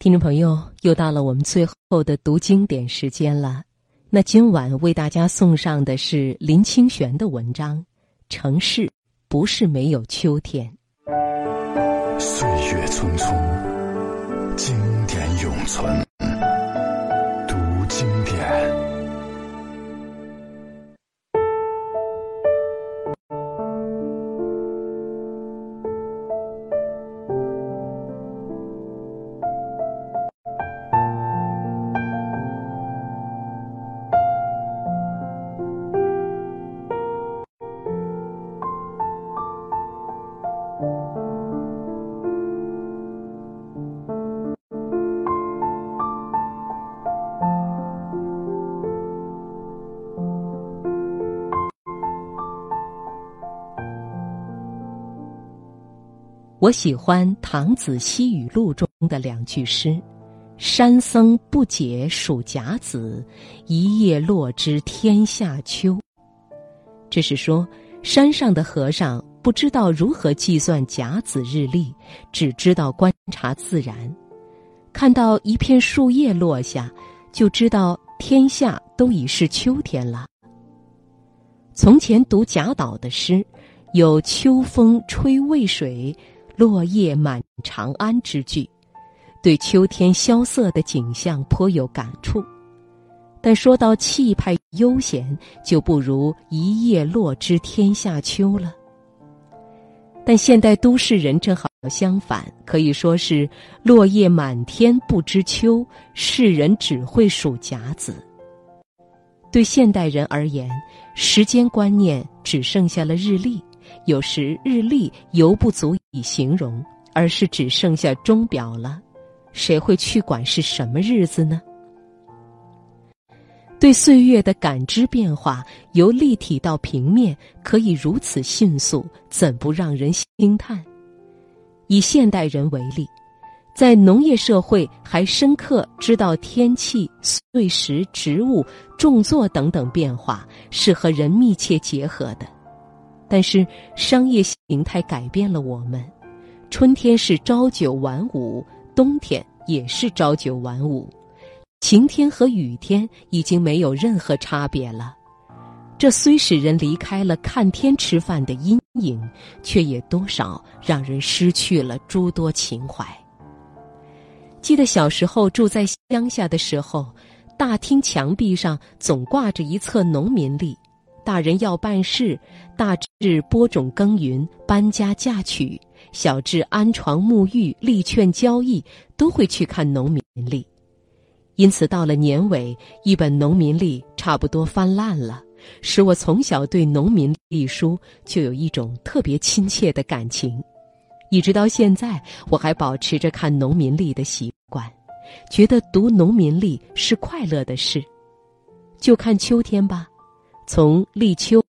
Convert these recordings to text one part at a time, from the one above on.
听众朋友，又到了我们最后的读经典时间了。那今晚为大家送上的是林清玄的文章《城市不是没有秋天》。岁月匆匆，经典永存。我喜欢《唐子西语录》中的两句诗：“山僧不解数甲子，一叶落知天下秋。”这是说，山上的和尚不知道如何计算甲子日历，只知道观察自然，看到一片树叶落下，就知道天下都已是秋天了。从前读贾岛的诗，有“秋风吹渭水”。落叶满长安之句，对秋天萧瑟的景象颇有感触。但说到气派悠闲，就不如一叶落知天下秋了。但现代都市人正好相反，可以说是落叶满天不知秋，世人只会数甲子。对现代人而言，时间观念只剩下了日历。有时日历犹不足以形容，而是只剩下钟表了。谁会去管是什么日子呢？对岁月的感知变化，由立体到平面，可以如此迅速，怎不让人惊叹？以现代人为例，在农业社会还深刻知道天气、岁时、植物、种作等等变化是和人密切结合的。但是商业形态改变了我们，春天是朝九晚五，冬天也是朝九晚五，晴天和雨天已经没有任何差别了。这虽使人离开了看天吃饭的阴影，却也多少让人失去了诸多情怀。记得小时候住在乡下的时候，大厅墙壁上总挂着一册农民历。大人要办事，大至播种耕耘、搬家嫁娶，小至安床沐浴、力劝交易，都会去看农民历。因此，到了年尾，一本农民历差不多翻烂了，使我从小对农民历书就有一种特别亲切的感情。一直到现在，我还保持着看农民历的习惯，觉得读农民历是快乐的事。就看秋天吧。从立秋、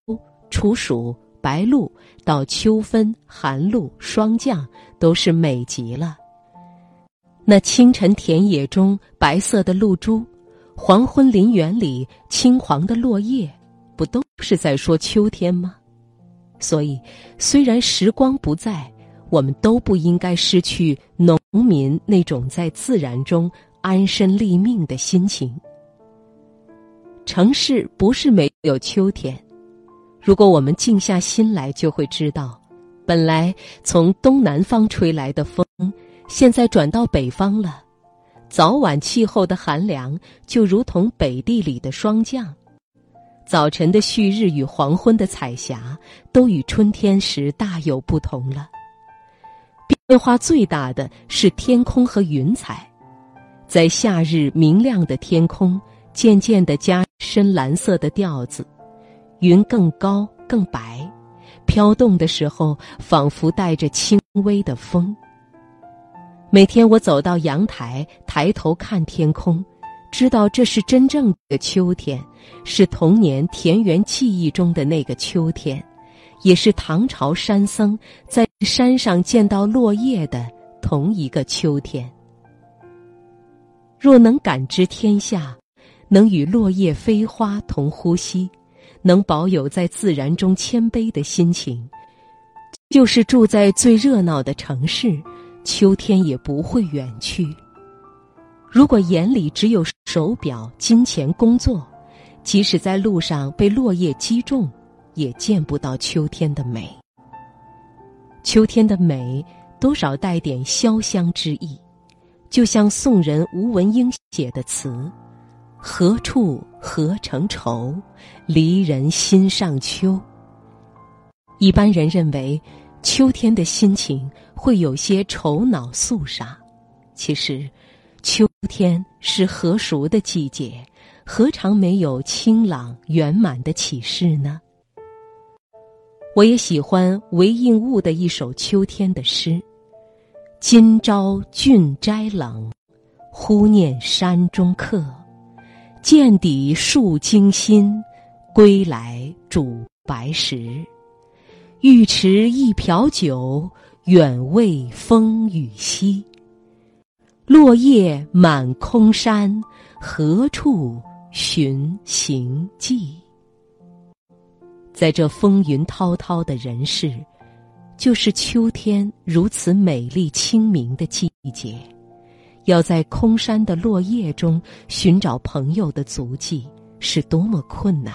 处暑、白露到秋分、寒露、霜降，都是美极了。那清晨田野中白色的露珠，黄昏林园里青黄的落叶，不都是在说秋天吗？所以，虽然时光不在，我们都不应该失去农民那种在自然中安身立命的心情。城市不是没有秋天，如果我们静下心来，就会知道，本来从东南方吹来的风，现在转到北方了。早晚气候的寒凉，就如同北地里的霜降。早晨的旭日与黄昏的彩霞，都与春天时大有不同了。变化最大的是天空和云彩，在夏日明亮的天空。渐渐的加深蓝色的调子，云更高更白，飘动的时候仿佛带着轻微的风。每天我走到阳台，抬头看天空，知道这是真正的秋天，是童年田园记忆中的那个秋天，也是唐朝山僧在山上见到落叶的同一个秋天。若能感知天下。能与落叶飞花同呼吸，能保有在自然中谦卑的心情，就是住在最热闹的城市，秋天也不会远去。如果眼里只有手表、金钱、工作，即使在路上被落叶击中，也见不到秋天的美。秋天的美，多少带点潇湘之意，就像宋人吴文英写的词：“何处何成愁，离人心上秋。”一般人认为，秋天的心情会有些愁恼肃杀，其实，秋天是何熟的季节，何尝没有清朗圆满的启示呢？我也喜欢韦应物的一首秋天的诗：“今朝郡斋冷，忽念山中客。见底数惊心，归来煮白石。”欲持一瓢酒，远慰风雨夕。落叶满空山，何处寻行迹？在这风云滔滔的人世，就是秋天如此美丽清明的季节。要在空山的落叶中寻找朋友的足迹，是多么困难！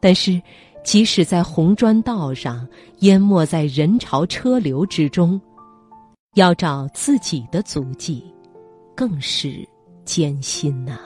但是。即使在红砖道上，淹没在人潮车流之中，要找自己的足迹，更是艰辛呐。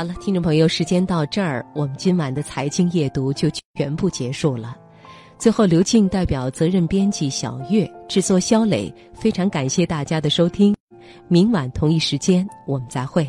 好了，听众朋友，时间到这儿，我们今晚的财经夜读就全部结束了。最后，刘静代表责任编辑小月、制作肖磊，非常感谢大家的收听。明晚同一时间，我们再会。